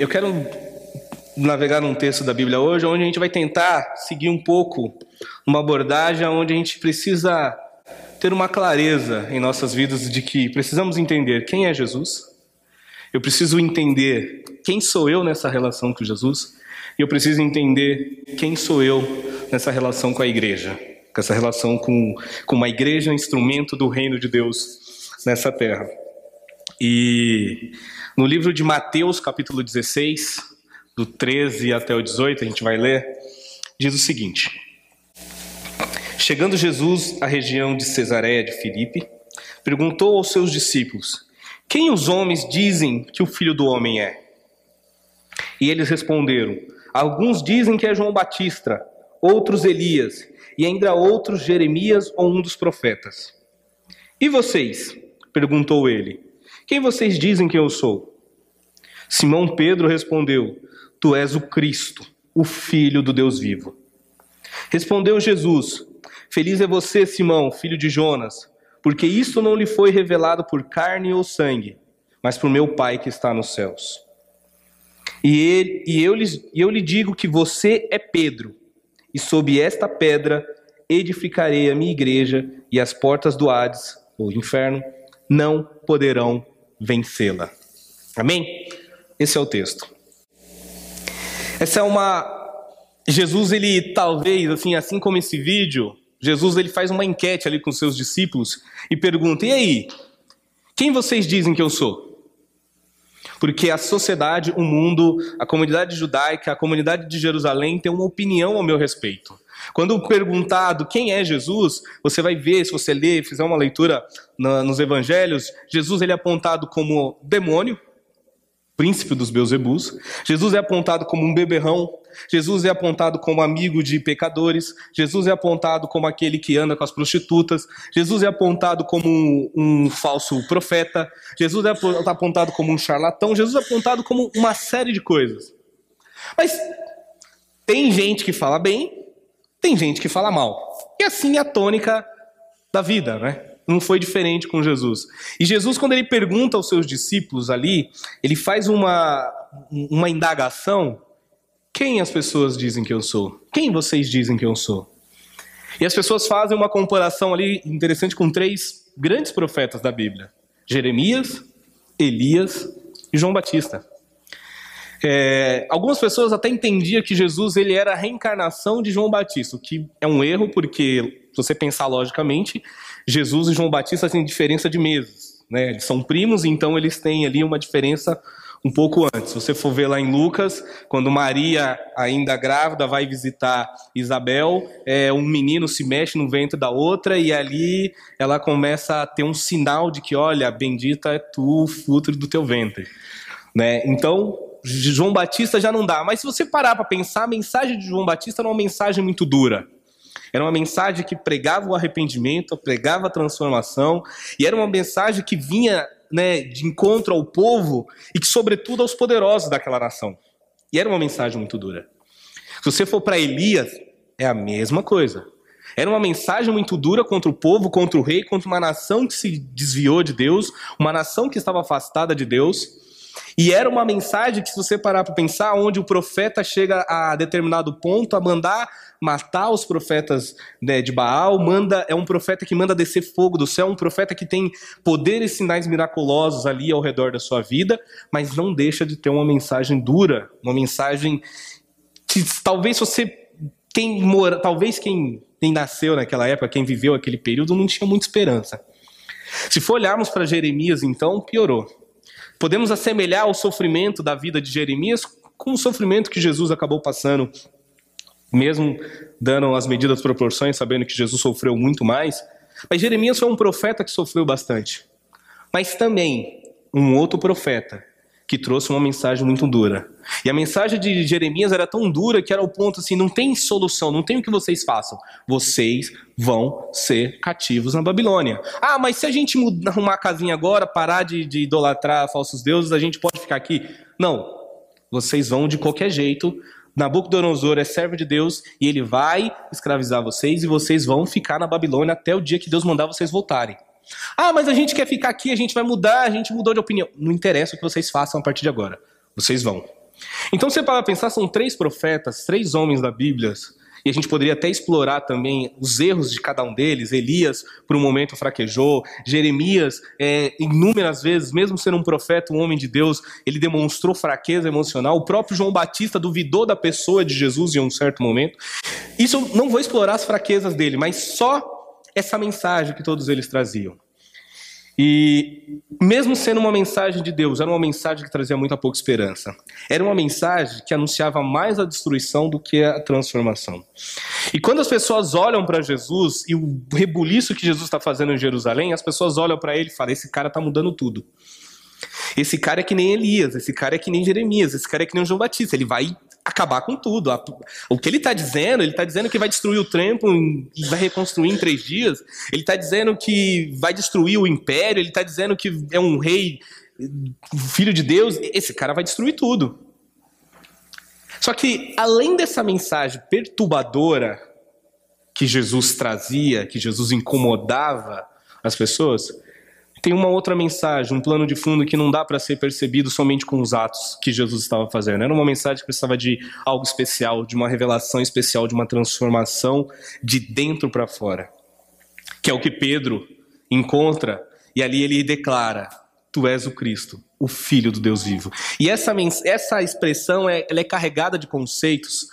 eu quero navegar num texto da Bíblia hoje, onde a gente vai tentar seguir um pouco uma abordagem onde a gente precisa ter uma clareza em nossas vidas de que precisamos entender quem é Jesus, eu preciso entender quem sou eu nessa relação com Jesus, e eu preciso entender quem sou eu nessa relação com a igreja, com essa relação com, com uma igreja, instrumento do reino de Deus nessa terra. E no livro de Mateus, capítulo 16, do 13 até o 18, a gente vai ler, diz o seguinte: Chegando Jesus à região de Cesareia de Filipe, perguntou aos seus discípulos: Quem os homens dizem que o filho do homem é? E eles responderam: Alguns dizem que é João Batista, outros Elias, e ainda outros Jeremias ou um dos profetas. E vocês? perguntou ele. Quem vocês dizem que eu sou? Simão Pedro respondeu: Tu és o Cristo, o Filho do Deus vivo. Respondeu Jesus: Feliz é você, Simão, filho de Jonas, porque isto não lhe foi revelado por carne ou sangue, mas por meu Pai que está nos céus. E, ele, e, eu, eu lhe digo que você é Pedro, e sob esta pedra edificarei a minha igreja, e as portas do Hades, ou inferno, não poderão vencê-la. Amém? Esse é o texto. Essa é uma. Jesus, ele talvez, assim, assim como esse vídeo, Jesus ele faz uma enquete ali com seus discípulos e pergunta: e aí, quem vocês dizem que eu sou? Porque a sociedade, o mundo, a comunidade judaica, a comunidade de Jerusalém tem uma opinião ao meu respeito. Quando perguntado quem é Jesus, você vai ver, se você ler, fizer uma leitura nos evangelhos, Jesus ele é apontado como demônio, príncipe dos Beuzebus. Jesus é apontado como um beberrão. Jesus é apontado como amigo de pecadores. Jesus é apontado como aquele que anda com as prostitutas. Jesus é apontado como um, um falso profeta. Jesus é apontado como um charlatão. Jesus é apontado como uma série de coisas. Mas tem gente que fala bem, tem gente que fala mal. E assim é a tônica da vida, né? Não foi diferente com Jesus. E Jesus, quando ele pergunta aos seus discípulos ali, ele faz uma, uma indagação: quem as pessoas dizem que eu sou? Quem vocês dizem que eu sou? E as pessoas fazem uma comparação ali interessante com três grandes profetas da Bíblia: Jeremias, Elias e João Batista. É, algumas pessoas até entendiam que Jesus ele era a reencarnação de João Batista, o que é um erro, porque se você pensar logicamente, Jesus e João Batista têm diferença de meses. Né? Eles são primos, então eles têm ali uma diferença um pouco antes. Se você for ver lá em Lucas, quando Maria, ainda grávida, vai visitar Isabel, é, um menino se mexe no ventre da outra e ali ela começa a ter um sinal de que, olha, bendita é tu, o fruto do teu ventre. Né? Então, João Batista já não dá. Mas se você parar para pensar, a mensagem de João Batista era uma mensagem muito dura. Era uma mensagem que pregava o arrependimento, pregava a transformação, e era uma mensagem que vinha né, de encontro ao povo e que, sobretudo, aos poderosos daquela nação. E era uma mensagem muito dura. Se você for para Elias, é a mesma coisa. Era uma mensagem muito dura contra o povo, contra o rei, contra uma nação que se desviou de Deus, uma nação que estava afastada de Deus. E era uma mensagem que, se você parar para pensar, onde o profeta chega a determinado ponto a mandar matar os profetas né, de Baal, manda é um profeta que manda descer fogo do céu, um profeta que tem poderes e sinais miraculosos ali ao redor da sua vida, mas não deixa de ter uma mensagem dura, uma mensagem que talvez você quem mora, talvez quem, quem nasceu naquela época, quem viveu aquele período, não tinha muita esperança. Se for olharmos para Jeremias, então, piorou. Podemos assemelhar o sofrimento da vida de Jeremias com o sofrimento que Jesus acabou passando mesmo dando as medidas proporções, sabendo que Jesus sofreu muito mais. Mas Jeremias foi um profeta que sofreu bastante. Mas também um outro profeta que trouxe uma mensagem muito dura. E a mensagem de Jeremias era tão dura que era o ponto assim: não tem solução, não tem o que vocês façam. Vocês vão ser cativos na Babilônia. Ah, mas se a gente mudar, arrumar a casinha agora, parar de, de idolatrar falsos deuses, a gente pode ficar aqui? Não. Vocês vão de qualquer jeito Nabucodonosor é servo de Deus e ele vai escravizar vocês e vocês vão ficar na Babilônia até o dia que Deus mandar vocês voltarem. Ah, mas a gente quer ficar aqui, a gente vai mudar, a gente mudou de opinião. Não interessa o que vocês façam a partir de agora. Vocês vão. Então, você para pensar, são três profetas, três homens da Bíblia, e a gente poderia até explorar também os erros de cada um deles. Elias, por um momento, fraquejou. Jeremias, é, inúmeras vezes, mesmo sendo um profeta, um homem de Deus, ele demonstrou fraqueza emocional. O próprio João Batista duvidou da pessoa de Jesus em um certo momento. Isso não vou explorar as fraquezas dele, mas só essa mensagem que todos eles traziam. E mesmo sendo uma mensagem de Deus, era uma mensagem que trazia muita pouca esperança. Era uma mensagem que anunciava mais a destruição do que a transformação. E quando as pessoas olham para Jesus e o rebuliço que Jesus está fazendo em Jerusalém, as pessoas olham para ele e falam: esse cara está mudando tudo. Esse cara é que nem Elias, esse cara é que nem Jeremias, esse cara é que nem João Batista. Ele vai acabar com tudo. O que ele está dizendo, ele está dizendo que vai destruir o templo e vai reconstruir em três dias. Ele está dizendo que vai destruir o império. Ele está dizendo que é um rei, filho de Deus. Esse cara vai destruir tudo. Só que, além dessa mensagem perturbadora que Jesus trazia, que Jesus incomodava as pessoas, tem uma outra mensagem, um plano de fundo que não dá para ser percebido somente com os atos que Jesus estava fazendo. Era uma mensagem que precisava de algo especial, de uma revelação especial, de uma transformação de dentro para fora. Que é o que Pedro encontra e ali ele declara: Tu és o Cristo, o Filho do Deus vivo. E essa, essa expressão é, ela é carregada de conceitos,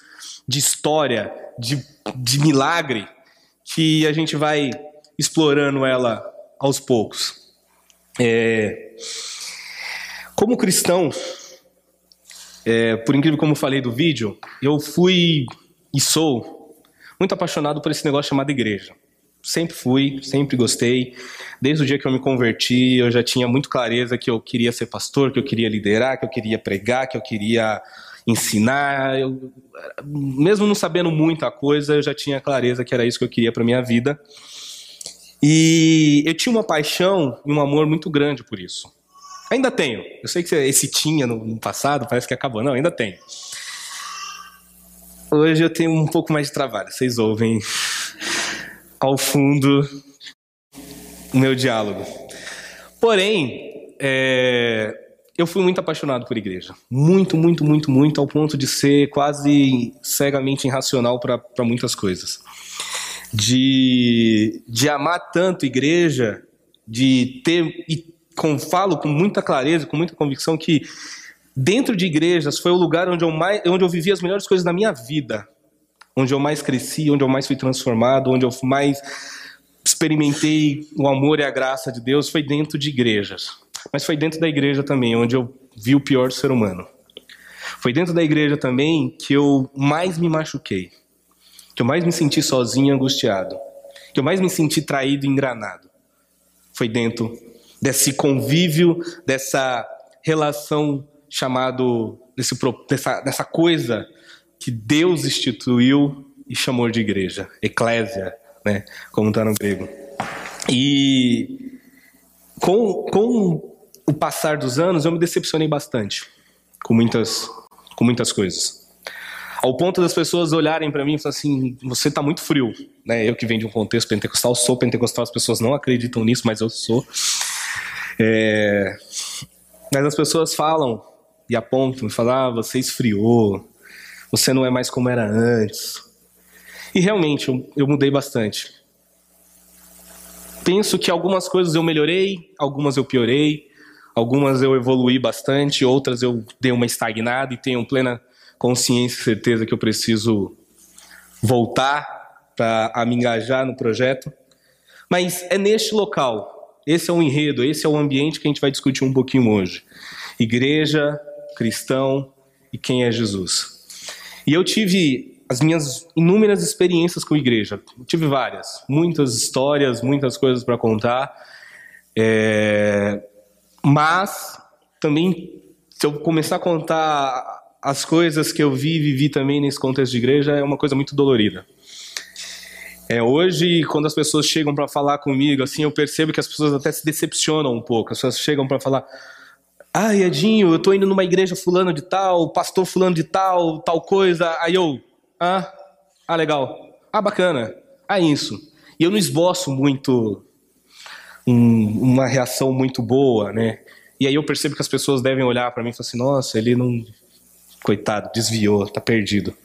de história, de, de milagre, que a gente vai explorando ela aos poucos. É, como cristão, é, por incrível como falei do vídeo, eu fui e sou muito apaixonado por esse negócio chamado igreja. Sempre fui, sempre gostei. Desde o dia que eu me converti, eu já tinha muito clareza que eu queria ser pastor, que eu queria liderar, que eu queria pregar, que eu queria ensinar. Eu, mesmo não sabendo muita coisa, eu já tinha clareza que era isso que eu queria para minha vida. E eu tinha uma paixão e um amor muito grande por isso. Ainda tenho. Eu sei que esse tinha no, passado, parece que acabou. Não, ainda tenho. Hoje eu tenho um pouco mais de trabalho. Vocês ouvem ao fundo o meu diálogo. Porém, é, eu fui muito apaixonado por igreja. Muito, muito, muito, muito, ao ponto de ser quase cegamente irracional para muitas coisas de, de amar tanto igreja, de ter, e com, falo com muita clareza, com muita convicção, que dentro de igrejas foi o lugar onde eu, mais, onde eu vivi as melhores coisas da minha vida, onde eu mais cresci, onde eu mais fui transformado, onde eu mais experimentei o amor e a graça de Deus, foi dentro de igrejas. Mas foi dentro da igreja também, onde eu vi o pior ser humano. Foi dentro da igreja também que eu mais me machuquei que eu mais me senti sozinho e angustiado, que eu mais me senti traído e engranado, foi dentro desse convívio, dessa relação chamado, desse, dessa, dessa coisa que Deus instituiu e chamou de igreja, eclésia, né, como está no grego. E com, com o passar dos anos, eu me decepcionei bastante com muitas, com muitas coisas. Ao ponto das pessoas olharem para mim e falar assim: você está muito frio. Né? Eu que venho de um contexto pentecostal, sou pentecostal, as pessoas não acreditam nisso, mas eu sou. É... Mas as pessoas falam e apontam e falam: ah, você esfriou, você não é mais como era antes. E realmente, eu, eu mudei bastante. Penso que algumas coisas eu melhorei, algumas eu piorei, algumas eu evoluí bastante, outras eu dei uma estagnada e tenho plena consciência e certeza que eu preciso voltar para me engajar no projeto. Mas é neste local, esse é o enredo, esse é o ambiente que a gente vai discutir um pouquinho hoje. Igreja, cristão e quem é Jesus. E eu tive as minhas inúmeras experiências com igreja. Eu tive várias, muitas histórias, muitas coisas para contar. É... Mas também, se eu começar a contar as coisas que eu vi e vivi também nesse contexto de igreja é uma coisa muito dolorida. É, hoje, quando as pessoas chegam para falar comigo, assim, eu percebo que as pessoas até se decepcionam um pouco. As pessoas chegam para falar: "Ah, Edinho, eu tô indo numa igreja fulano de tal, pastor fulano de tal, tal coisa". Aí eu: "Ah, ah legal. Ah, bacana. Ah, isso". E eu não esboço muito um, uma reação muito boa, né? E aí eu percebo que as pessoas devem olhar para mim e falar assim: "Nossa, ele não Coitado, desviou, tá perdido.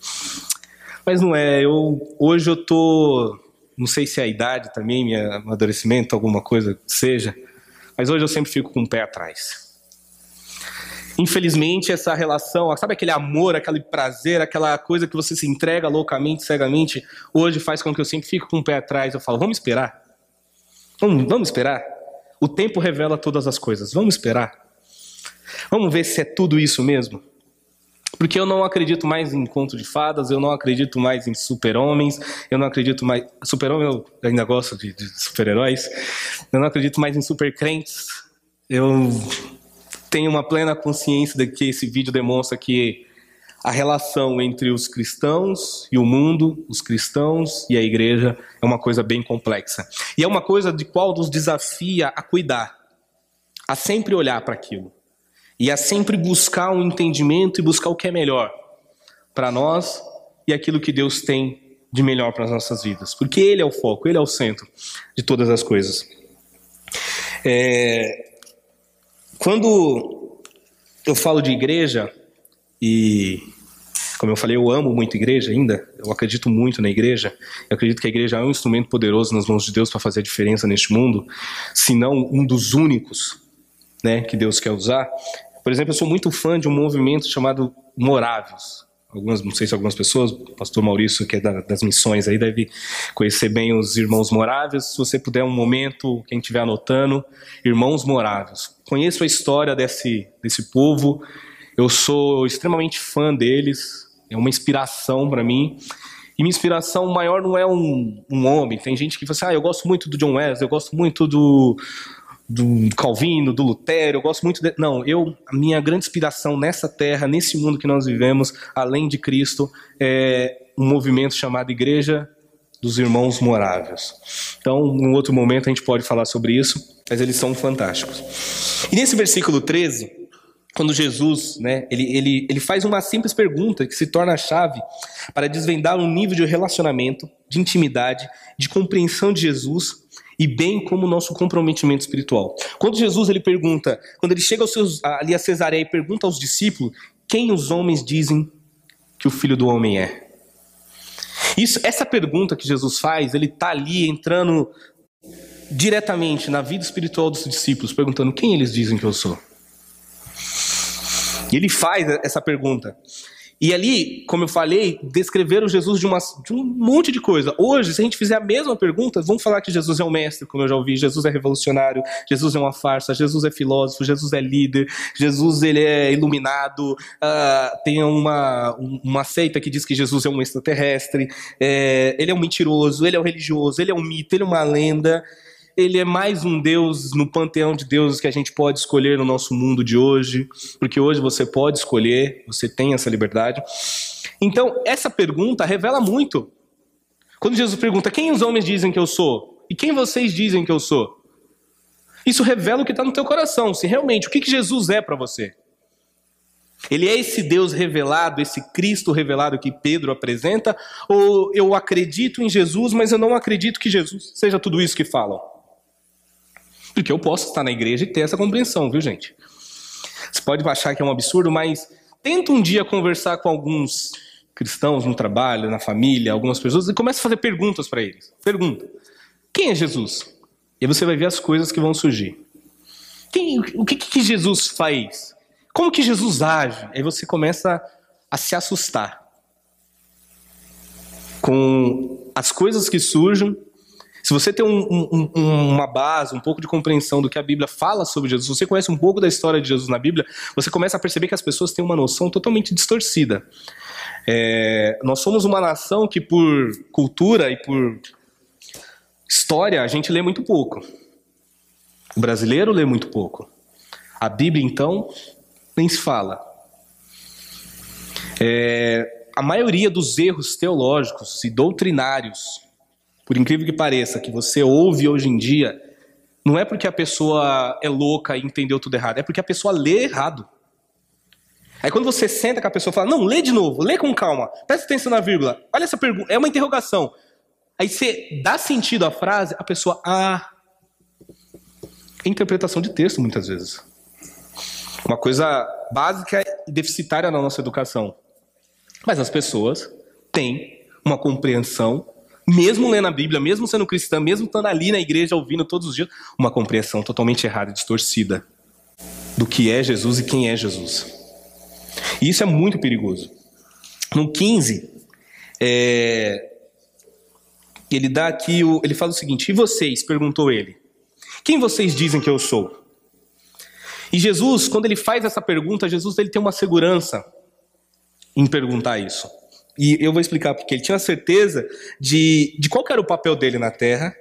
Mas não é, eu hoje eu tô, não sei se é a idade também, meu amadurecimento, alguma coisa seja, mas hoje eu sempre fico com o pé atrás. Infelizmente, essa relação, sabe aquele amor, aquele prazer, aquela coisa que você se entrega loucamente, cegamente, hoje faz com que eu sempre fique com o pé atrás. Eu falo, vamos esperar. Vamos, vamos esperar. O tempo revela todas as coisas. Vamos esperar. Vamos ver se é tudo isso mesmo. Porque eu não acredito mais em conto de fadas, eu não acredito mais em super-homens, eu não acredito mais. Super-homem eu ainda gosto de, de super-heróis. Eu não acredito mais em super-crentes. Eu tenho uma plena consciência de que esse vídeo demonstra que a relação entre os cristãos e o mundo, os cristãos e a igreja, é uma coisa bem complexa. E é uma coisa de qual nos desafia a cuidar, a sempre olhar para aquilo e a sempre buscar um entendimento e buscar o que é melhor para nós e aquilo que Deus tem de melhor para as nossas vidas, porque Ele é o foco, Ele é o centro de todas as coisas. É, quando eu falo de igreja, e como eu falei, eu amo muito igreja ainda, eu acredito muito na igreja, eu acredito que a igreja é um instrumento poderoso nas mãos de Deus para fazer a diferença neste mundo, se não um dos únicos né, que Deus quer usar. Por exemplo, eu sou muito fã de um movimento chamado Morávios algumas, não sei se algumas pessoas, o pastor Maurício, que é da, das missões aí, deve conhecer bem os irmãos moráveis. Se você puder um momento, quem estiver anotando, irmãos moráveis. Conheço a história desse, desse povo, eu sou extremamente fã deles, é uma inspiração para mim. E minha inspiração maior não é um, um homem. Tem gente que fala assim, ah, eu gosto muito do John Wesley, eu gosto muito do, do Calvino, do Lutero, eu gosto muito de... Não, eu, a minha grande inspiração nessa terra, nesse mundo que nós vivemos, além de Cristo, é um movimento chamado Igreja dos Irmãos Moráveis. Então, num outro momento a gente pode falar sobre isso, mas eles são fantásticos. E nesse versículo 13, quando Jesus, né, ele, ele, ele faz uma simples pergunta que se torna a chave para desvendar um nível de relacionamento, de intimidade, de compreensão de Jesus e bem como o nosso comprometimento espiritual. Quando Jesus ele pergunta, quando ele chega seus, ali a Cesareia e pergunta aos discípulos quem os homens dizem que o Filho do Homem é. Isso, essa pergunta que Jesus faz, ele está ali entrando diretamente na vida espiritual dos discípulos, perguntando quem eles dizem que eu sou. E ele faz essa pergunta. E ali, como eu falei, descreveram Jesus de, uma, de, um monte de coisa. Hoje, se a gente fizer a mesma pergunta, vamos falar que Jesus é um mestre, como eu já ouvi, Jesus é revolucionário, Jesus é uma farsa, Jesus é filósofo, Jesus é líder, Jesus ele é iluminado, uh, tem uma, uma seita que diz que Jesus é um extraterrestre, é, ele é um mentiroso, ele é um religioso, ele é um mito, ele é uma lenda ele é mais um Deus no panteão de deuses que a gente pode escolher no nosso mundo de hoje, porque hoje você pode escolher, você tem essa liberdade. Então, essa pergunta revela muito. Quando Jesus pergunta: Quem os homens dizem que eu sou? E quem vocês dizem que eu sou? Isso revela o que está no teu coração, se realmente o que, que Jesus é para você. Ele é esse Deus revelado, esse Cristo revelado que Pedro apresenta, ou eu acredito em Jesus, mas eu não acredito que Jesus seja tudo isso que falam? Porque eu posso estar na igreja e ter essa compreensão, viu, gente? Você pode achar que é um absurdo, mas tenta um dia conversar com alguns cristãos no trabalho, na família, algumas pessoas, e começa a fazer perguntas para eles. Pergunta: quem é Jesus? E você vai ver as coisas que vão surgir. Quem, o que, que Jesus faz? Como que Jesus age? Aí você começa a se assustar com as coisas que surgem se você tem um, um, uma base, um pouco de compreensão do que a Bíblia fala sobre Jesus, você conhece um pouco da história de Jesus na Bíblia, você começa a perceber que as pessoas têm uma noção totalmente distorcida. É, nós somos uma nação que, por cultura e por história, a gente lê muito pouco. O brasileiro lê muito pouco. A Bíblia, então, nem se fala. É, a maioria dos erros teológicos e doutrinários por incrível que pareça, que você ouve hoje em dia, não é porque a pessoa é louca e entendeu tudo errado, é porque a pessoa lê errado. Aí quando você senta com a pessoa e fala, não, lê de novo, lê com calma, presta atenção na vírgula, olha essa pergunta, é uma interrogação. Aí você dá sentido à frase, a pessoa, ah. É interpretação de texto, muitas vezes. Uma coisa básica deficitária na nossa educação. Mas as pessoas têm uma compreensão, mesmo lendo a Bíblia, mesmo sendo cristã, mesmo estando ali na igreja ouvindo todos os dias, uma compreensão totalmente errada, distorcida do que é Jesus e quem é Jesus. E isso é muito perigoso. No 15, é, ele dá aqui, o, ele fala o seguinte: E vocês? perguntou ele. Quem vocês dizem que eu sou? E Jesus, quando ele faz essa pergunta, Jesus ele tem uma segurança em perguntar isso. E eu vou explicar porque ele tinha certeza de, de qual era o papel dele na terra.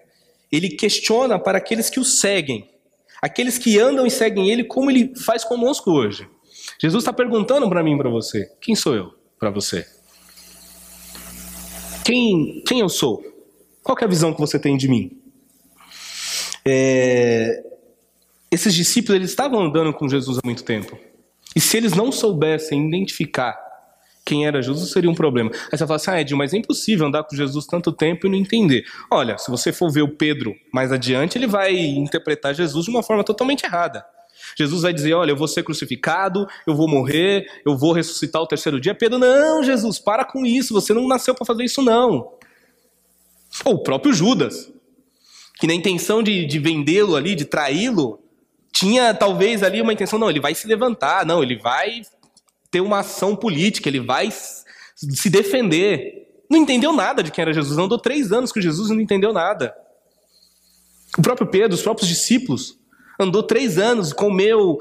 Ele questiona para aqueles que o seguem, aqueles que andam e seguem ele, como ele faz conosco hoje. Jesus está perguntando para mim, para você: quem sou eu para você? Quem, quem eu sou? Qual é a visão que você tem de mim? É, esses discípulos eles estavam andando com Jesus há muito tempo. E se eles não soubessem identificar quem era Jesus, seria um problema. Aí você fala assim, ah, Edinho, mas é impossível andar com Jesus tanto tempo e não entender. Olha, se você for ver o Pedro mais adiante, ele vai interpretar Jesus de uma forma totalmente errada. Jesus vai dizer: Olha, eu vou ser crucificado, eu vou morrer, eu vou ressuscitar o terceiro dia. Pedro, não, Jesus, para com isso, você não nasceu para fazer isso, não. Ou o próprio Judas, que na intenção de, de vendê-lo ali, de traí-lo, tinha talvez ali uma intenção: não, ele vai se levantar, não, ele vai ter uma ação política, ele vai se defender. Não entendeu nada de quem era Jesus, andou três anos com Jesus e não entendeu nada. O próprio Pedro, os próprios discípulos, andou três anos, comeu,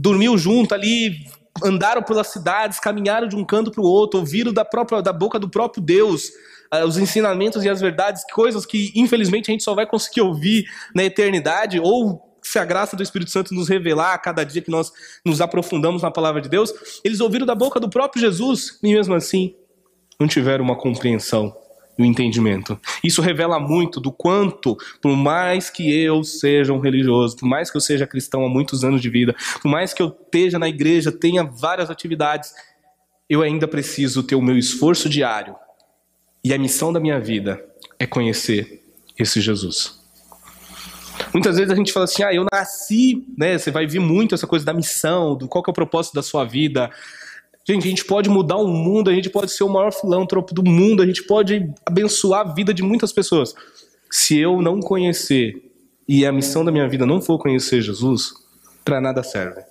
dormiu junto ali, andaram pelas cidades, caminharam de um canto para o outro, ouviram da, própria, da boca do próprio Deus uh, os ensinamentos e as verdades, coisas que infelizmente a gente só vai conseguir ouvir na eternidade, ou se a graça do Espírito Santo nos revelar a cada dia que nós nos aprofundamos na palavra de Deus, eles ouviram da boca do próprio Jesus e mesmo assim não tiveram uma compreensão e o entendimento. Isso revela muito do quanto, por mais que eu seja um religioso, por mais que eu seja cristão há muitos anos de vida, por mais que eu esteja na igreja, tenha várias atividades, eu ainda preciso ter o meu esforço diário. E a missão da minha vida é conhecer esse Jesus. Muitas vezes a gente fala assim: "Ah, eu nasci", né? Você vai ver muito essa coisa da missão, do qual é o propósito da sua vida. Gente, a gente pode mudar o mundo, a gente pode ser o maior filântropo do mundo, a gente pode abençoar a vida de muitas pessoas. Se eu não conhecer e a missão da minha vida não for conhecer Jesus, para nada serve.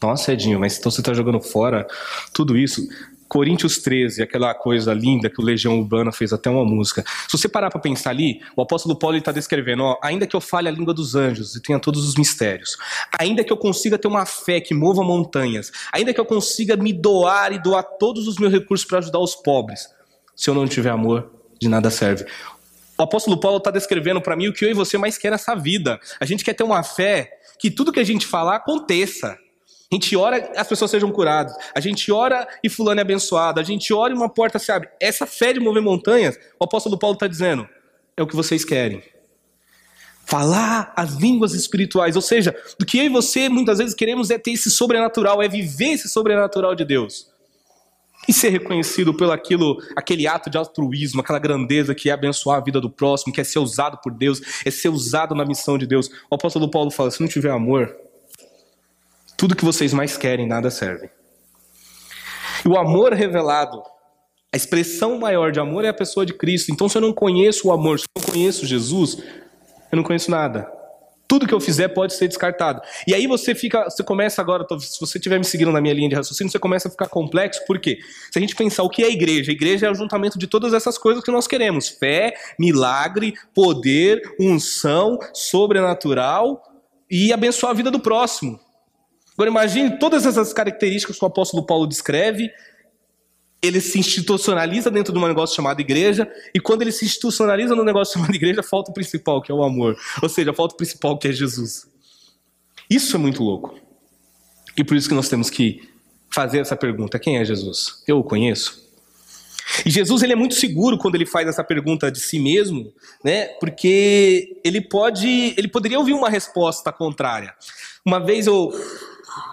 Nossa, Edinho, mas então você está jogando fora tudo isso. Coríntios 13, aquela coisa linda que o Legião Urbana fez até uma música. Se você parar para pensar ali, o apóstolo Paulo está descrevendo: ó, ainda que eu fale a língua dos anjos e tenha todos os mistérios, ainda que eu consiga ter uma fé que mova montanhas, ainda que eu consiga me doar e doar todos os meus recursos para ajudar os pobres, se eu não tiver amor, de nada serve. O apóstolo Paulo está descrevendo para mim o que eu e você mais quer nessa vida. A gente quer ter uma fé que tudo que a gente falar aconteça. A gente ora as pessoas sejam curadas. A gente ora e fulano é abençoado. A gente ora e uma porta se abre. Essa fé de mover montanhas, o apóstolo Paulo está dizendo, é o que vocês querem. Falar as línguas espirituais. Ou seja, do que eu e você muitas vezes queremos é ter esse sobrenatural, é viver esse sobrenatural de Deus. E ser reconhecido pelo aquilo, aquele ato de altruísmo, aquela grandeza que é abençoar a vida do próximo, que é ser usado por Deus, é ser usado na missão de Deus. O apóstolo Paulo fala: se não tiver amor, tudo que vocês mais querem, nada serve. E o amor revelado, a expressão maior de amor é a pessoa de Cristo. Então, se eu não conheço o amor, se eu não conheço Jesus, eu não conheço nada. Tudo que eu fizer pode ser descartado. E aí você fica, você começa agora, se você estiver me seguindo na minha linha de raciocínio, você começa a ficar complexo, por quê? Se a gente pensar o que é a igreja, a igreja é o juntamento de todas essas coisas que nós queremos: fé, milagre, poder, unção, sobrenatural e abençoar a vida do próximo. Agora imagine todas essas características que o apóstolo Paulo descreve, ele se institucionaliza dentro de um negócio chamado igreja, e quando ele se institucionaliza no negócio chamado igreja, falta o principal, que é o amor. Ou seja, falta o principal, que é Jesus. Isso é muito louco. E por isso que nós temos que fazer essa pergunta: quem é Jesus? Eu o conheço? E Jesus ele é muito seguro quando ele faz essa pergunta de si mesmo, né? Porque ele pode, ele poderia ouvir uma resposta contrária. Uma vez eu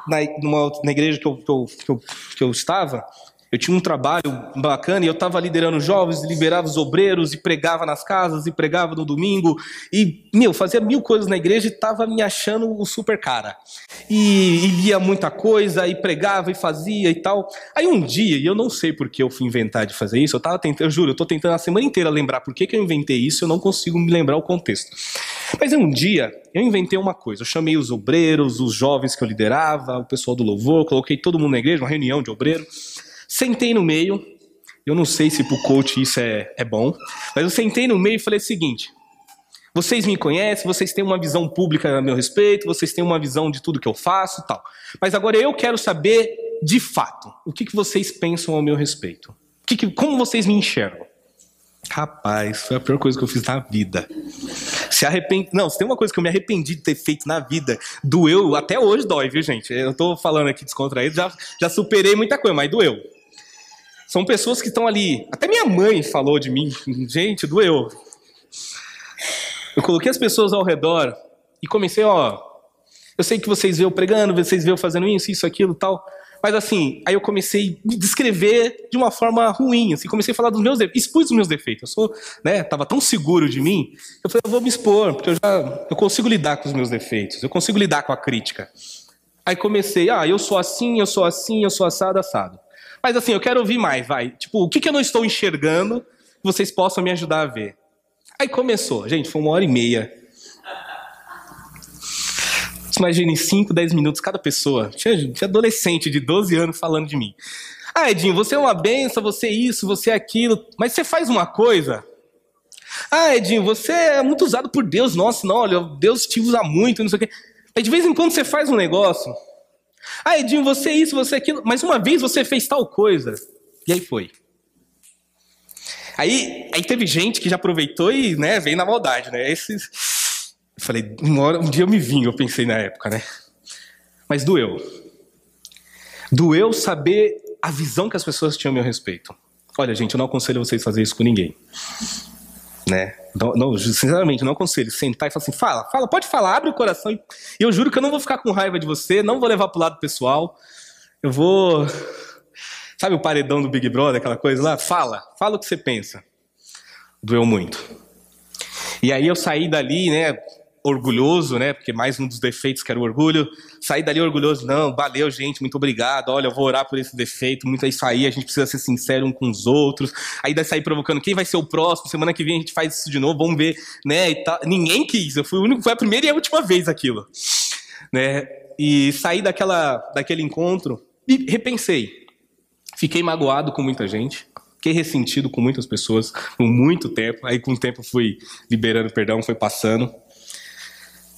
na, numa, na igreja que eu, que eu, que eu, que eu estava, Eu tinha um trabalho bacana e eu estava liderando jovens, liberava os obreiros e pregava nas casas e pregava no domingo. E, meu, fazia mil coisas na igreja e estava me achando o super cara. E, e lia muita coisa e pregava e fazia e tal. Aí um dia, e eu não sei por que eu fui inventar de fazer isso, eu tava tentando, eu juro, eu estou tentando a semana inteira lembrar por que, que eu inventei isso, eu não consigo me lembrar o contexto. Mas um dia, eu inventei uma coisa. Eu chamei os obreiros, os jovens que eu liderava, o pessoal do louvor, coloquei todo mundo na igreja, uma reunião de obreiros. Sentei no meio, eu não sei se pro coach isso é, é bom, mas eu sentei no meio e falei o seguinte: vocês me conhecem, vocês têm uma visão pública a meu respeito, vocês têm uma visão de tudo que eu faço tal. Mas agora eu quero saber, de fato, o que, que vocês pensam ao meu respeito. Que que, como vocês me enxergam? Rapaz, foi a pior coisa que eu fiz na vida. Se arrepende. Não, se tem uma coisa que eu me arrependi de ter feito na vida, doeu, até hoje dói, viu, gente? Eu tô falando aqui descontraído, já, já superei muita coisa, mas doeu. São pessoas que estão ali. Até minha mãe falou de mim. Gente, doeu. Eu coloquei as pessoas ao redor e comecei, ó. Eu sei que vocês veem eu pregando, vocês veem eu fazendo isso, isso, aquilo tal. Mas assim, aí eu comecei a me descrever de uma forma ruim, assim, comecei a falar dos meus defeitos, expus os meus defeitos. Eu sou, né, tava tão seguro de mim, eu falei, eu vou me expor, porque eu já eu consigo lidar com os meus defeitos, eu consigo lidar com a crítica. Aí comecei, ah, eu sou assim, eu sou assim, eu sou assado, assado. Mas assim, eu quero ouvir mais, vai. Tipo, o que, que eu não estou enxergando que vocês possam me ajudar a ver? Aí começou, gente, foi uma hora e meia. Imaginem 5, 10 minutos cada pessoa. Tinha, tinha adolescente de 12 anos falando de mim. Ah, Edinho, você é uma benção, você é isso, você é aquilo, mas você faz uma coisa. Ah, Edinho, você é muito usado por Deus. Nossa, não, olha, Deus te usa muito, não sei o quê. Aí de vez em quando você faz um negócio, ah, Edinho, você é isso, você é aquilo. Mas uma vez você fez tal coisa. E aí foi. Aí, aí teve gente que já aproveitou e né, veio na maldade, né? Esses. Falei, hora, um dia eu me vim, eu pensei na época, né? Mas doeu. Doeu saber a visão que as pessoas tinham a meu respeito. Olha, gente, eu não aconselho vocês a fazer isso com ninguém. Né? Não, não, sinceramente, não aconselho. Sentar e falar assim, fala, fala, pode falar, abre o coração. E eu juro que eu não vou ficar com raiva de você, não vou levar pro lado pessoal. Eu vou. Sabe o paredão do Big Brother, aquela coisa lá? Fala, fala o que você pensa. Doeu muito. E aí eu saí dali, né? Orgulhoso, né? Porque mais um dos defeitos que era o orgulho. Sair dali orgulhoso, não, valeu, gente, muito obrigado. Olha, eu vou orar por esse defeito. Muito é aí, a gente precisa ser sincero um com os outros. Aí daí sair provocando quem vai ser o próximo. Semana que vem a gente faz isso de novo, vamos ver, né? E tá... Ninguém quis. Eu fui o único, foi a primeira e a última vez aquilo, né? E saí daquela, daquele encontro e repensei. Fiquei magoado com muita gente. Fiquei ressentido com muitas pessoas por muito tempo. Aí, com o tempo, fui liberando perdão, foi passando.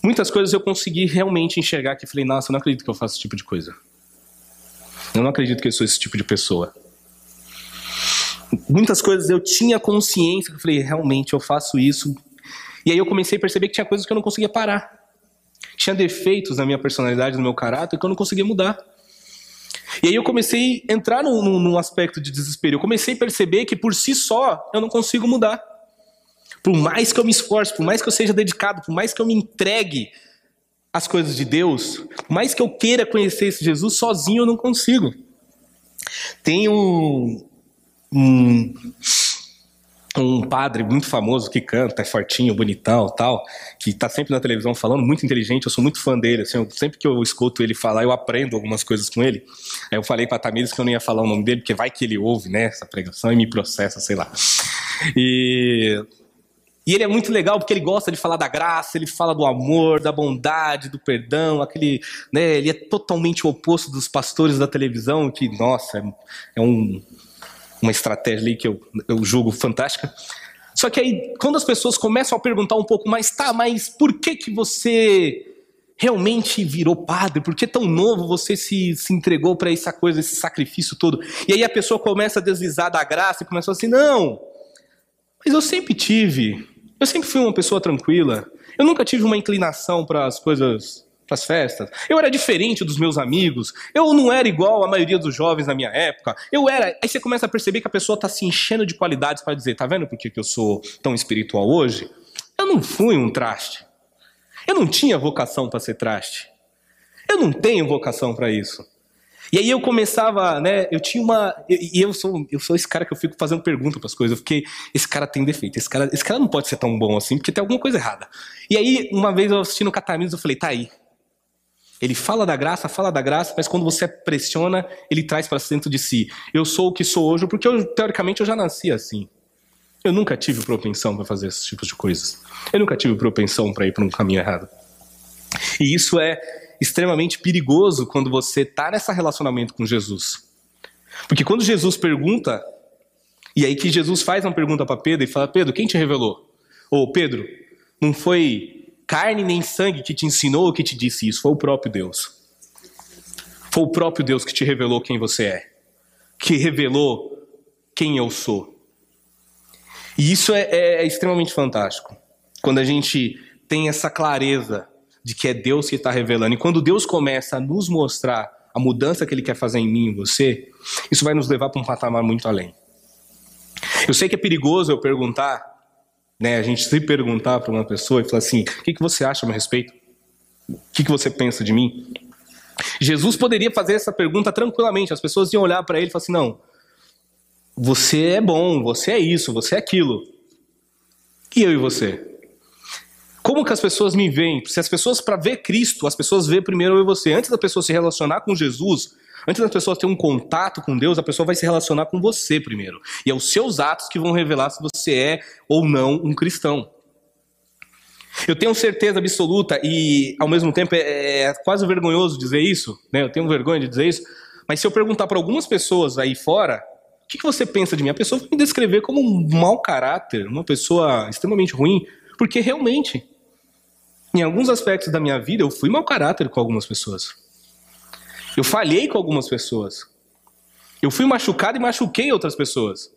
Muitas coisas eu consegui realmente enxergar que falei, nossa, eu não acredito que eu faço esse tipo de coisa. Eu não acredito que eu sou esse tipo de pessoa. Muitas coisas eu tinha consciência que eu falei, realmente eu faço isso. E aí eu comecei a perceber que tinha coisas que eu não conseguia parar. Tinha defeitos na minha personalidade, no meu caráter, que eu não conseguia mudar. E aí eu comecei a entrar num, num aspecto de desespero. Eu comecei a perceber que por si só eu não consigo mudar. Por mais que eu me esforce, por mais que eu seja dedicado, por mais que eu me entregue às coisas de Deus, por mais que eu queira conhecer esse Jesus, sozinho eu não consigo. Tem um, um, um padre muito famoso que canta, é fortinho, bonitão tal, que está sempre na televisão falando, muito inteligente, eu sou muito fã dele, assim, eu, sempre que eu escuto ele falar, eu aprendo algumas coisas com ele. Aí eu falei para Tamires que eu não ia falar o nome dele, porque vai que ele ouve, né, essa pregação e me processa, sei lá. E e ele é muito legal porque ele gosta de falar da graça, ele fala do amor, da bondade, do perdão, aquele, né, ele é totalmente o oposto dos pastores da televisão, que, nossa, é, um, uma estratégia ali que eu, eu julgo fantástica. Só que aí, quando as pessoas começam a perguntar um pouco mais, tá, mas por que que você realmente virou padre? Por que tão novo você se, se entregou para essa coisa, esse sacrifício todo? E aí a pessoa começa a deslizar da graça e começa assim, não, mas eu sempre tive eu sempre fui uma pessoa tranquila. Eu nunca tive uma inclinação para as coisas, para as festas. Eu era diferente dos meus amigos. Eu não era igual a maioria dos jovens na minha época. Eu era. Aí você começa a perceber que a pessoa está se enchendo de qualidades para dizer: tá vendo por que eu sou tão espiritual hoje? Eu não fui um traste. Eu não tinha vocação para ser traste. Eu não tenho vocação para isso. E aí eu começava, né? Eu tinha uma. E eu sou, eu sou esse cara que eu fico fazendo pergunta para as coisas. Eu fiquei, esse cara tem defeito, esse cara, esse cara não pode ser tão bom assim, porque tem alguma coisa errada. E aí, uma vez eu assistindo Cataminos, eu falei, tá aí. Ele fala da graça, fala da graça, mas quando você pressiona, ele traz para dentro de si. Eu sou o que sou hoje, porque eu, teoricamente eu já nasci assim. Eu nunca tive propensão para fazer esses tipos de coisas. Eu nunca tive propensão para ir para um caminho errado. E isso é extremamente perigoso quando você está nesse relacionamento com Jesus. Porque quando Jesus pergunta, e aí que Jesus faz uma pergunta para Pedro e fala: Pedro, quem te revelou? Ou Pedro, não foi carne nem sangue que te ensinou ou que te disse isso, foi o próprio Deus. Foi o próprio Deus que te revelou quem você é, que revelou quem eu sou. E isso é, é, é extremamente fantástico. Quando a gente tem essa clareza de que é Deus que está revelando. E quando Deus começa a nos mostrar a mudança que Ele quer fazer em mim e você, isso vai nos levar para um patamar muito além. Eu sei que é perigoso eu perguntar, né, a gente se perguntar para uma pessoa e falar assim: o que, que você acha a meu respeito? O que, que você pensa de mim? Jesus poderia fazer essa pergunta tranquilamente, as pessoas iam olhar para ele e falar assim: não, você é bom, você é isso, você é aquilo. E eu e você? Como que as pessoas me veem? Se as pessoas, para ver Cristo, as pessoas vê primeiro eu e você. Antes da pessoa se relacionar com Jesus, antes das pessoas ter um contato com Deus, a pessoa vai se relacionar com você primeiro. E é os seus atos que vão revelar se você é ou não um cristão. Eu tenho certeza absoluta, e ao mesmo tempo é, é quase vergonhoso dizer isso, né? eu tenho vergonha de dizer isso, mas se eu perguntar para algumas pessoas aí fora, o que, que você pensa de mim? A pessoa vai me descrever como um mau caráter, uma pessoa extremamente ruim, porque realmente em alguns aspectos da minha vida, eu fui mau caráter com algumas pessoas. Eu falhei com algumas pessoas. Eu fui machucado e machuquei outras pessoas.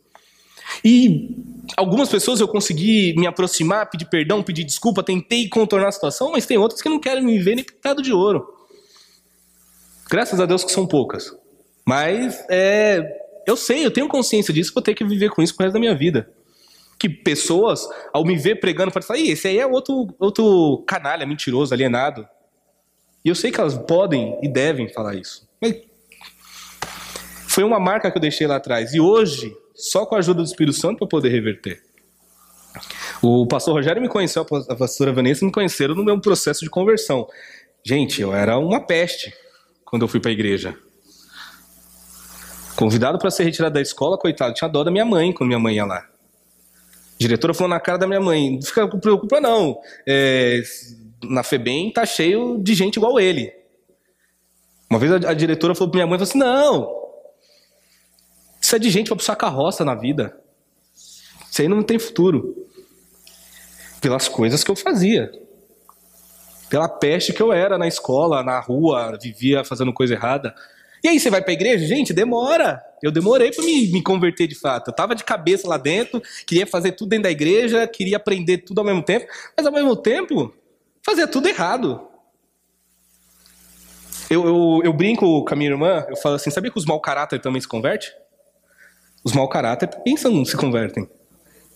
E algumas pessoas eu consegui me aproximar, pedir perdão, pedir desculpa, tentei contornar a situação, mas tem outras que não querem me ver nem pintado de ouro. Graças a Deus que são poucas. Mas é, eu sei, eu tenho consciência disso, vou ter que viver com isso pro resto da minha vida que pessoas, ao me ver pregando, podem falar, esse aí é outro, outro canalha, mentiroso, alienado. E eu sei que elas podem e devem falar isso. Mas foi uma marca que eu deixei lá atrás. E hoje, só com a ajuda do Espírito Santo para poder reverter. O pastor Rogério me conheceu, a pastora Vanessa me conheceram no meu processo de conversão. Gente, eu era uma peste quando eu fui para a igreja. Convidado para ser retirado da escola, coitado, tinha dó da minha mãe quando minha mãe ia lá. Diretora falou na cara da minha mãe: não fica preocupa, não. É, na FEBEM tá cheio de gente igual ele. Uma vez a, a diretora falou pra minha mãe: falou assim, não, isso é de gente pra puxar carroça na vida. Isso aí não tem futuro. Pelas coisas que eu fazia. Pela peste que eu era na escola, na rua, vivia fazendo coisa errada. E aí você vai para a igreja? Gente, demora. Eu demorei para me, me converter de fato. Eu estava de cabeça lá dentro, queria fazer tudo dentro da igreja, queria aprender tudo ao mesmo tempo, mas ao mesmo tempo fazia tudo errado. Eu, eu, eu brinco com a minha irmã, eu falo assim: sabia que os mau caráter também se convertem? Os mau caráter pensam, se convertem.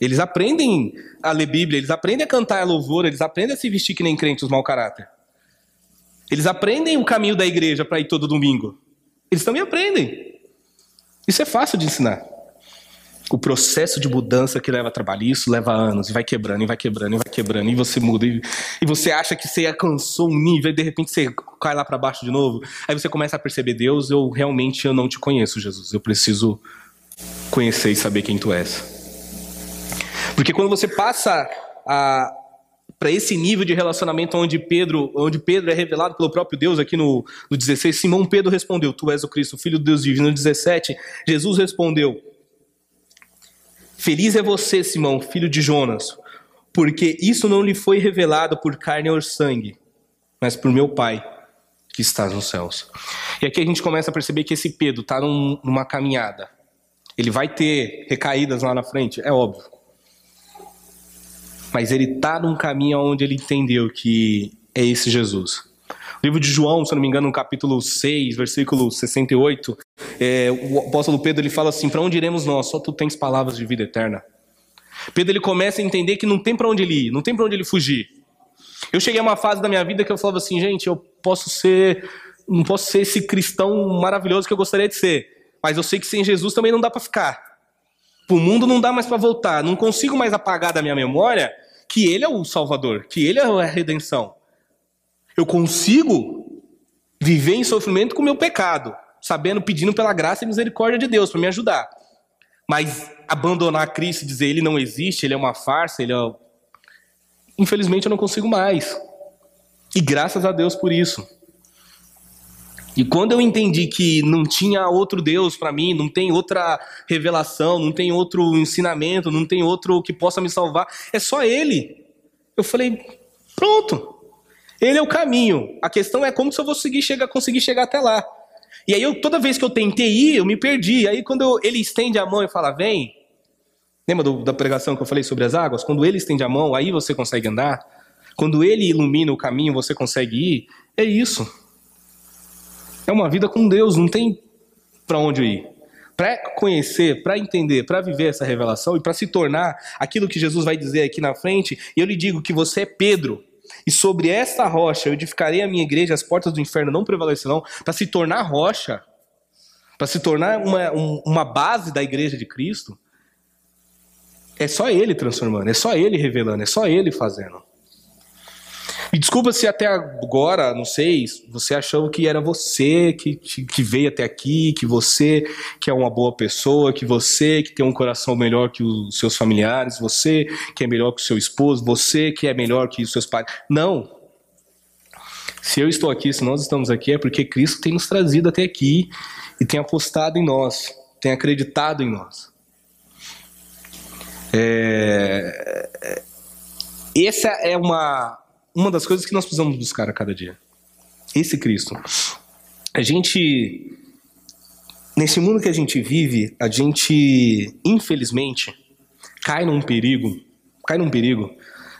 Eles aprendem a ler Bíblia, eles aprendem a cantar a louvor, eles aprendem a se vestir que nem crente, os mau caráter. Eles aprendem o caminho da igreja para ir todo domingo. Eles também aprendem. Isso é fácil de ensinar. O processo de mudança que leva trabalho, isso leva anos, e vai quebrando, e vai quebrando, e vai quebrando, e você muda, e, e você acha que você alcançou um nível, e de repente você cai lá para baixo de novo. Aí você começa a perceber, Deus, eu realmente eu não te conheço, Jesus. Eu preciso conhecer e saber quem tu és. Porque quando você passa a, para esse nível de relacionamento onde Pedro, onde Pedro é revelado pelo próprio Deus aqui no, no 16, Simão Pedro respondeu: Tu és o Cristo, filho de Deus divino. No 17, Jesus respondeu: Feliz é você, Simão, filho de Jonas, porque isso não lhe foi revelado por carne ou sangue, mas por meu Pai que está nos céus. E aqui a gente começa a perceber que esse Pedro está num, numa caminhada. Ele vai ter recaídas lá na frente, é óbvio mas ele está num caminho onde ele entendeu que é esse Jesus. O livro de João, se não me engano, no capítulo 6, versículo 68, é, o apóstolo Pedro ele fala assim: Para onde iremos nós? Só tu tens palavras de vida eterna. Pedro ele começa a entender que não tem para onde ele ir, não tem para onde ele fugir. Eu cheguei a uma fase da minha vida que eu falava assim, gente, eu posso ser não posso ser esse cristão maravilhoso que eu gostaria de ser, mas eu sei que sem Jesus também não dá para ficar. Para o mundo não dá mais para voltar. Não consigo mais apagar da minha memória que Ele é o Salvador, que Ele é a redenção. Eu consigo viver em sofrimento com o meu pecado, sabendo, pedindo pela graça e misericórdia de Deus para me ajudar. Mas abandonar Cristo e dizer Ele não existe, Ele é uma farsa, Ele é. Infelizmente eu não consigo mais. E graças a Deus por isso. E quando eu entendi que não tinha outro Deus para mim, não tem outra revelação, não tem outro ensinamento, não tem outro que possa me salvar, é só Ele. Eu falei, pronto. Ele é o caminho. A questão é como se eu vou conseguir chegar, conseguir chegar até lá. E aí, eu, toda vez que eu tentei ir, eu me perdi. Aí, quando eu, ele estende a mão e fala, vem. Lembra do, da pregação que eu falei sobre as águas? Quando ele estende a mão, aí você consegue andar. Quando ele ilumina o caminho, você consegue ir. É isso. É uma vida com Deus, não tem para onde ir. Para conhecer, para entender, para viver essa revelação e para se tornar aquilo que Jesus vai dizer aqui na frente, eu lhe digo que você é Pedro. E sobre esta rocha eu edificarei a minha igreja, as portas do inferno não prevalecerão, para se tornar rocha, para se tornar uma, um, uma base da igreja de Cristo. É só Ele transformando, é só Ele revelando, é só Ele fazendo. Me desculpa se até agora, não sei, você achou que era você que, que veio até aqui, que você que é uma boa pessoa, que você que tem um coração melhor que os seus familiares, você que é melhor que o seu esposo, você que é melhor que os seus pais. Não. Se eu estou aqui, se nós estamos aqui, é porque Cristo tem nos trazido até aqui e tem apostado em nós, tem acreditado em nós. É... essa é uma, uma das coisas que nós precisamos buscar a cada dia. Esse Cristo. A gente. Nesse mundo que a gente vive, a gente, infelizmente, cai num perigo. Cai num perigo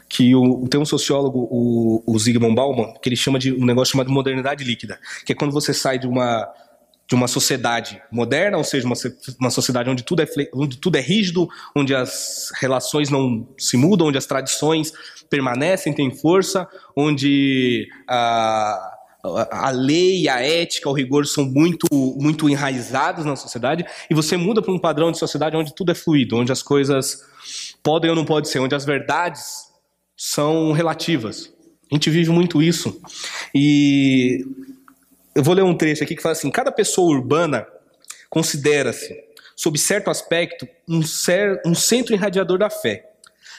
que o, tem um sociólogo, o, o Zygmunt Bauman, que ele chama de um negócio chamado modernidade líquida, que é quando você sai de uma de uma sociedade moderna, ou seja, uma, uma sociedade onde tudo, é, onde tudo é rígido, onde as relações não se mudam, onde as tradições permanecem, têm força, onde a, a lei, a ética, o rigor são muito, muito enraizados na sociedade, e você muda para um padrão de sociedade onde tudo é fluido, onde as coisas podem ou não podem ser, onde as verdades são relativas. A gente vive muito isso. E eu vou ler um trecho aqui que fala assim: cada pessoa urbana considera-se, sob certo aspecto, um, um centro irradiador da fé.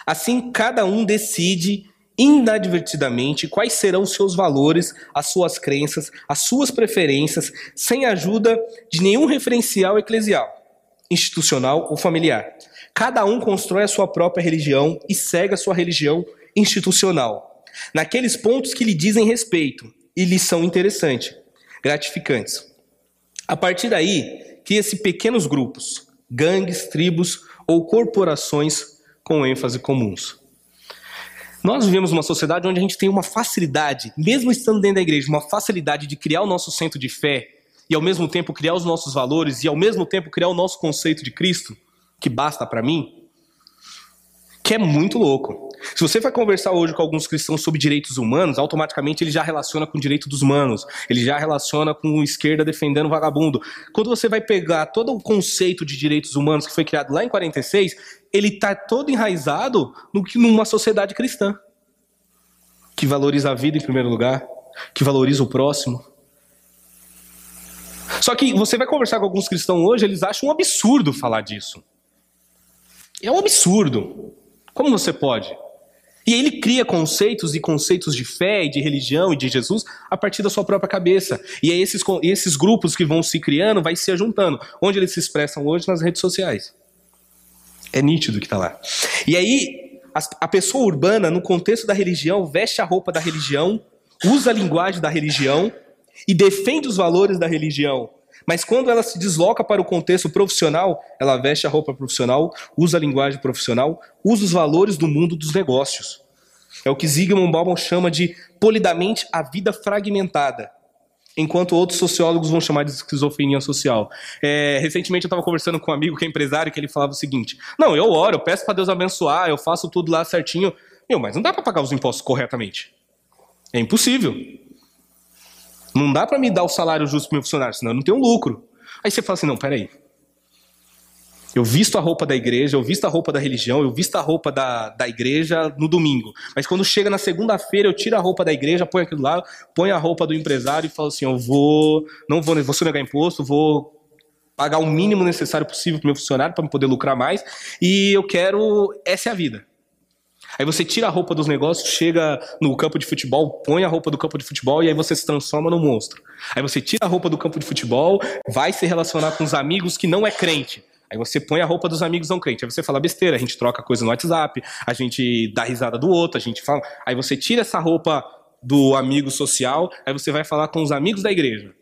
Assim, cada um decide inadvertidamente quais serão seus valores, as suas crenças, as suas preferências, sem ajuda de nenhum referencial eclesial, institucional ou familiar. Cada um constrói a sua própria religião e segue a sua religião institucional, naqueles pontos que lhe dizem respeito e lhe são interessantes gratificantes. A partir daí, cria-se pequenos grupos, gangues, tribos ou corporações com ênfase comuns. Nós vivemos uma sociedade onde a gente tem uma facilidade, mesmo estando dentro da igreja, uma facilidade de criar o nosso centro de fé e ao mesmo tempo criar os nossos valores e ao mesmo tempo criar o nosso conceito de Cristo, que basta para mim, que é muito louco. Se você vai conversar hoje com alguns cristãos sobre direitos humanos, automaticamente ele já relaciona com o direito dos humanos, ele já relaciona com esquerda defendendo vagabundo. Quando você vai pegar todo o conceito de direitos humanos que foi criado lá em 46, ele está todo enraizado no, numa sociedade cristã, que valoriza a vida em primeiro lugar, que valoriza o próximo. Só que você vai conversar com alguns cristãos hoje, eles acham um absurdo falar disso. É um absurdo. Como você pode? E ele cria conceitos e conceitos de fé e de religião e de Jesus a partir da sua própria cabeça. E é esses, esses grupos que vão se criando, vai se juntando. Onde eles se expressam hoje? Nas redes sociais. É nítido que está lá. E aí, a, a pessoa urbana, no contexto da religião, veste a roupa da religião, usa a linguagem da religião e defende os valores da religião mas quando ela se desloca para o contexto profissional, ela veste a roupa profissional, usa a linguagem profissional, usa os valores do mundo dos negócios. É o que Zygmunt Bauman chama de polidamente a vida fragmentada, enquanto outros sociólogos vão chamar de esquizofrenia social. É, recentemente eu estava conversando com um amigo que é empresário que ele falava o seguinte: Não, eu oro, eu peço para Deus abençoar, eu faço tudo lá certinho. Meu, mas não dá para pagar os impostos corretamente. É impossível. Não dá para me dar o salário justo pro meu funcionário, senão eu não tenho lucro. Aí você fala assim: não, peraí. Eu visto a roupa da igreja, eu visto a roupa da religião, eu visto a roupa da, da igreja no domingo. Mas quando chega na segunda-feira, eu tiro a roupa da igreja, ponho aquilo lá, ponho a roupa do empresário e falo assim: eu vou, não vou, vou sonegar imposto, vou pagar o mínimo necessário possível para meu funcionário para poder lucrar mais e eu quero essa é a vida. Aí você tira a roupa dos negócios, chega no campo de futebol, põe a roupa do campo de futebol e aí você se transforma no monstro. Aí você tira a roupa do campo de futebol, vai se relacionar com os amigos que não é crente. Aí você põe a roupa dos amigos não crentes. Aí você fala besteira, a gente troca coisa no WhatsApp, a gente dá risada do outro, a gente fala. Aí você tira essa roupa do amigo social, aí você vai falar com os amigos da igreja.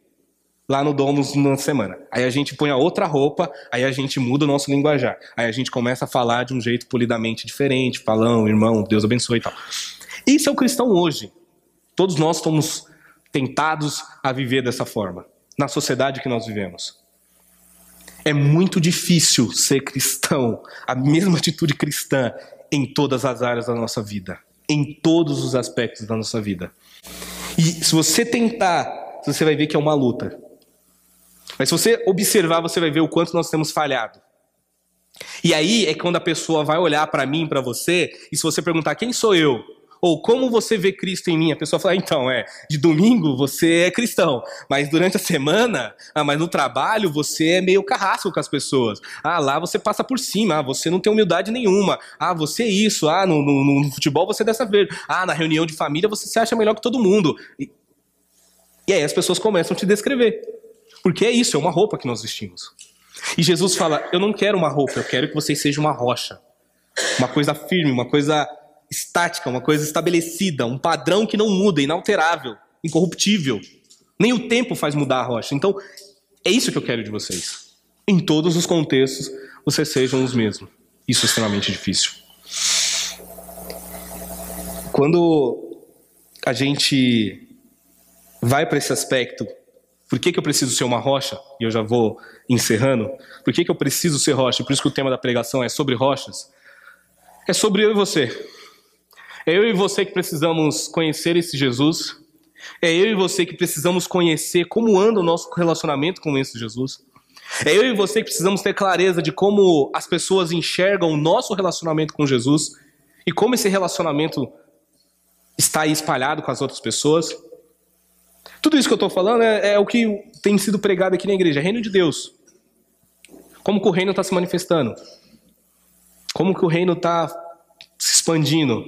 Lá no Domus na semana. Aí a gente põe a outra roupa, aí a gente muda o nosso linguajar. Aí a gente começa a falar de um jeito polidamente diferente, falão, irmão, Deus abençoe e tal. Isso é o cristão hoje. Todos nós estamos tentados a viver dessa forma, na sociedade que nós vivemos. É muito difícil ser cristão, a mesma atitude cristã em todas as áreas da nossa vida, em todos os aspectos da nossa vida. E se você tentar, você vai ver que é uma luta. Mas se você observar, você vai ver o quanto nós temos falhado. E aí é quando a pessoa vai olhar para mim, para você, e se você perguntar quem sou eu, ou como você vê Cristo em mim? A pessoa fala, então, é, de domingo você é cristão, mas durante a semana, ah, mas no trabalho você é meio carrasco com as pessoas. Ah, lá você passa por cima, ah, você não tem humildade nenhuma. Ah, você é isso, ah, no, no, no futebol você é dessa vez. Ah, na reunião de família você se acha melhor que todo mundo. E, e aí as pessoas começam a te descrever. Porque é isso, é uma roupa que nós vestimos. E Jesus fala: Eu não quero uma roupa, eu quero que vocês sejam uma rocha. Uma coisa firme, uma coisa estática, uma coisa estabelecida, um padrão que não muda, inalterável, incorruptível. Nem o tempo faz mudar a rocha. Então, é isso que eu quero de vocês. Em todos os contextos, vocês sejam os mesmos. Isso é extremamente difícil. Quando a gente vai para esse aspecto, por que, que eu preciso ser uma rocha? E eu já vou encerrando. Por que, que eu preciso ser rocha? Por isso que o tema da pregação é sobre rochas. É sobre eu e você. É eu e você que precisamos conhecer esse Jesus. É eu e você que precisamos conhecer como anda o nosso relacionamento com esse Jesus. É eu e você que precisamos ter clareza de como as pessoas enxergam o nosso relacionamento com Jesus e como esse relacionamento está aí espalhado com as outras pessoas. Tudo isso que eu estou falando é, é, o que tem sido pregado aqui na igreja, reino de Deus. Como que o reino está se manifestando? Como que o reino está se expandindo?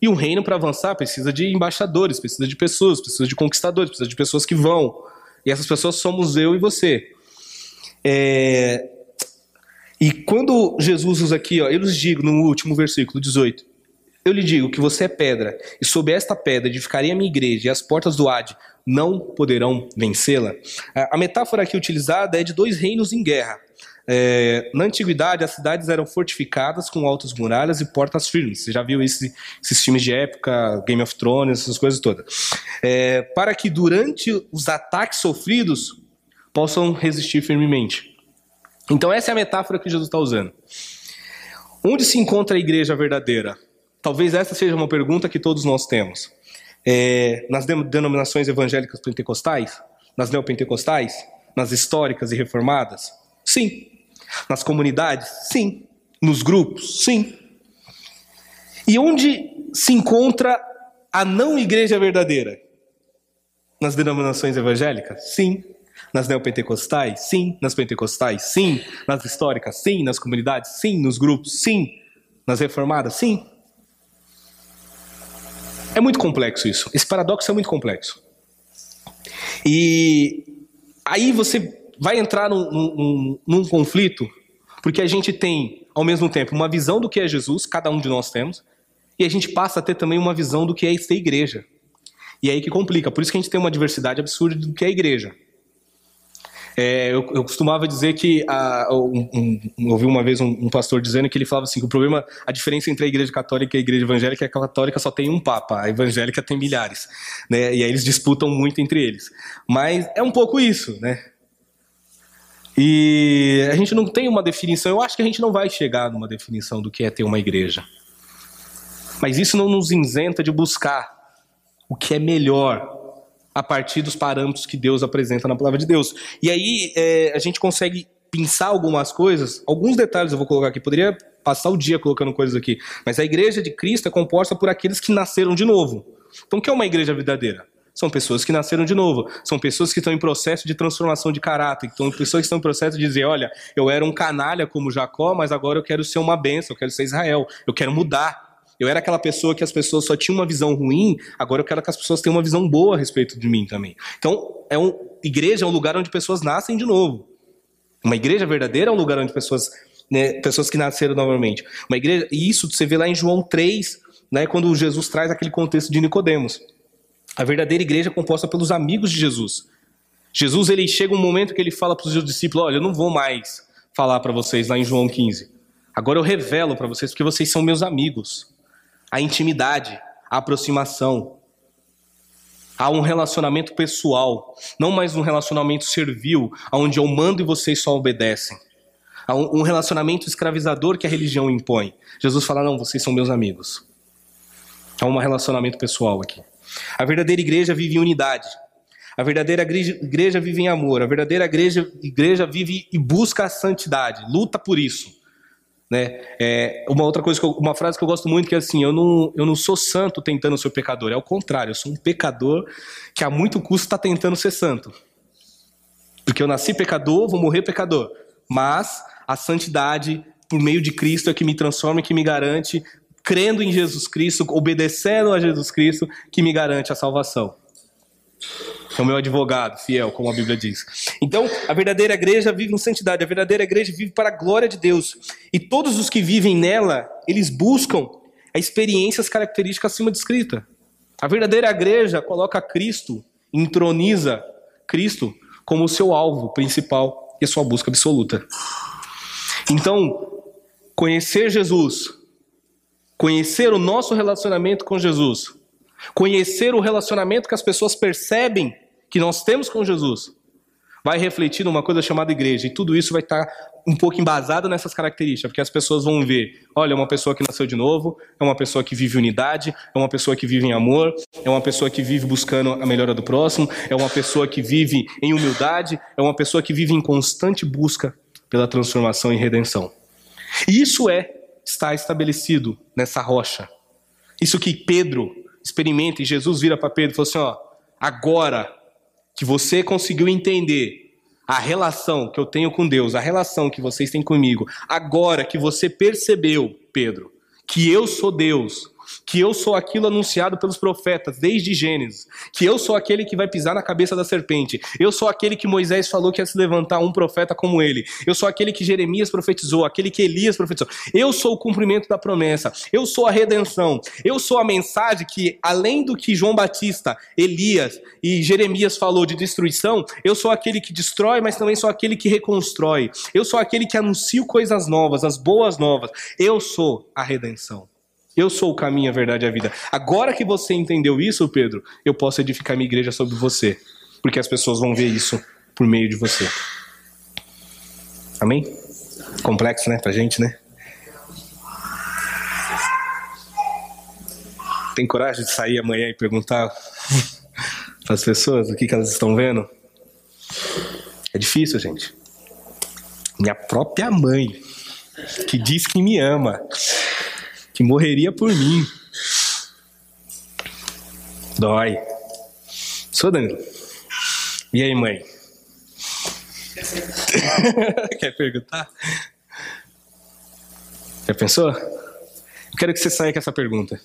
E um reino, para avançar, precisa de embaixadores, precisa de pessoas, precisa de conquistadores, precisa de pessoas que vão. E essas pessoas somos eu e você. É... E quando Jesus usa aqui, ó, eu lhes digo no último versículo 18: Eu lhe digo que você é pedra, e sob esta pedra edificarei a minha igreja, e as portas do Hade não poderão vencê-la. A metáfora aqui utilizada é de dois reinos em guerra. É, na antiguidade, as cidades eram fortificadas com altas muralhas e portas firmes. Você já viu esse, esses filmes de época, Game of Thrones, essas coisas todas. É, para que durante os ataques sofridos possam resistir firmemente. Então, essa é a metáfora que Jesus está usando. Onde se encontra a igreja verdadeira? Talvez essa seja uma pergunta que todos nós temos. É, nas denominações evangélicas pentecostais? Nas neopentecostais? Nas históricas e reformadas? Sim. Nas comunidades? Sim. Nos grupos? Sim. E onde se encontra a não igreja verdadeira? Nas denominações evangélicas? Sim. Nas neopentecostais? Sim. Nas pentecostais? Sim. Nas históricas? Sim. Nas comunidades? Sim. Nos grupos? Sim. Nas reformadas? Sim. É muito complexo isso. Esse paradoxo é muito complexo. E aí você vai entrar num, num, num conflito, porque a gente tem, ao mesmo tempo, uma visão do que é Jesus, cada um de nós temos, e a gente passa a ter também uma visão do que é ser igreja. E é aí que complica. Por isso que a gente tem uma diversidade absurda do que é igreja. É, eu, eu, costumava dizer que a, um, um, ouvi uma vez um, um, pastor dizendo que ele falava assim que o problema, a diferença entre a igreja católica e a igreja evangélica é que a católica só tem um papa, a evangélica tem milhares, né? E aí eles disputam muito entre eles. Mas é um pouco isso, né? E a gente não tem uma definição, eu acho que a gente não vai chegar numa definição do que é ter uma igreja. Mas isso não nos isenta de buscar o que é melhor a partir dos parâmetros que Deus apresenta na palavra de Deus. E aí é, a gente consegue pensar algumas coisas, alguns detalhes eu vou colocar aqui, poderia passar o dia colocando coisas aqui, mas a igreja de Cristo é composta por aqueles que nasceram de novo. Então, o que é uma igreja verdadeira? São pessoas que nasceram de novo, são pessoas que estão em processo de transformação de caráter, são pessoas que estão em processo de dizer: olha, eu era um canalha como Jacó, mas agora eu quero ser uma bênção, eu quero ser Israel, eu quero mudar. Eu era aquela pessoa que as pessoas só tinham uma visão ruim, agora eu quero que as pessoas tenham uma visão boa a respeito de mim também. Então, é um, igreja é um lugar onde pessoas nascem de novo. Uma igreja verdadeira é um lugar onde pessoas, né, pessoas que nasceram novamente. Uma igreja, e isso você vê lá em João 3, né, quando Jesus traz aquele contexto de Nicodemos. A verdadeira igreja é composta pelos amigos de Jesus. Jesus ele chega um momento que ele fala para os seus discípulos: "Olha, eu não vou mais falar para vocês lá em João 15. Agora eu revelo para vocês porque vocês são meus amigos a intimidade, a aproximação. Há um relacionamento pessoal, não mais um relacionamento servil, onde eu mando e vocês só obedecem. Há um relacionamento escravizador que a religião impõe. Jesus fala: não, vocês são meus amigos. Há um relacionamento pessoal aqui. A verdadeira igreja vive em unidade. A verdadeira igreja vive em amor. A verdadeira igreja, igreja vive e busca a santidade, luta por isso. Né? É, uma outra coisa, eu, uma frase que eu gosto muito que é assim: eu não, eu não sou santo tentando ser pecador, é o contrário, eu sou um pecador que a muito custo está tentando ser santo. Porque eu nasci pecador, vou morrer pecador. Mas a santidade, por meio de Cristo, é que me transforma e que me garante, crendo em Jesus Cristo, obedecendo a Jesus Cristo, que me garante a salvação é o meu advogado fiel, como a Bíblia diz. Então, a verdadeira igreja vive em santidade, a verdadeira igreja vive para a glória de Deus. E todos os que vivem nela, eles buscam a experiências características acima descrita. A verdadeira igreja coloca Cristo, entroniza Cristo como o seu alvo principal e a sua busca absoluta. Então, conhecer Jesus, conhecer o nosso relacionamento com Jesus, conhecer o relacionamento que as pessoas percebem que nós temos com Jesus vai refletir numa coisa chamada igreja. E tudo isso vai estar um pouco embasado nessas características, porque as pessoas vão ver: olha, é uma pessoa que nasceu de novo, é uma pessoa que vive unidade, é uma pessoa que vive em amor, é uma pessoa que vive buscando a melhora do próximo, é uma pessoa que vive em humildade, é uma pessoa que vive em constante busca pela transformação e redenção. E isso é está estabelecido nessa rocha. Isso que Pedro experimenta e Jesus vira para Pedro e falou assim: ó, agora que você conseguiu entender a relação que eu tenho com Deus, a relação que vocês têm comigo, agora que você percebeu, Pedro, que eu sou Deus, que eu sou aquilo anunciado pelos profetas desde Gênesis, que eu sou aquele que vai pisar na cabeça da serpente, eu sou aquele que Moisés falou que ia se levantar um profeta como ele, eu sou aquele que Jeremias profetizou, aquele que Elias profetizou, eu sou o cumprimento da promessa, eu sou a redenção, eu sou a mensagem que, além do que João Batista, Elias e Jeremias falou de destruição, eu sou aquele que destrói, mas também sou aquele que reconstrói, eu sou aquele que anuncio coisas novas, as boas novas, eu sou a redenção. Eu sou o caminho, a verdade e a vida. Agora que você entendeu isso, Pedro, eu posso edificar minha igreja sobre você. Porque as pessoas vão ver isso por meio de você. Amém? Complexo, né? Pra gente, né? Tem coragem de sair amanhã e perguntar as pessoas o que, que elas estão vendo? É difícil, gente. Minha própria mãe, que diz que me ama, que morreria por mim. Dói. Sou Danilo. E aí, mãe? Quer perguntar? Já pensou? Eu quero que você saia com essa pergunta.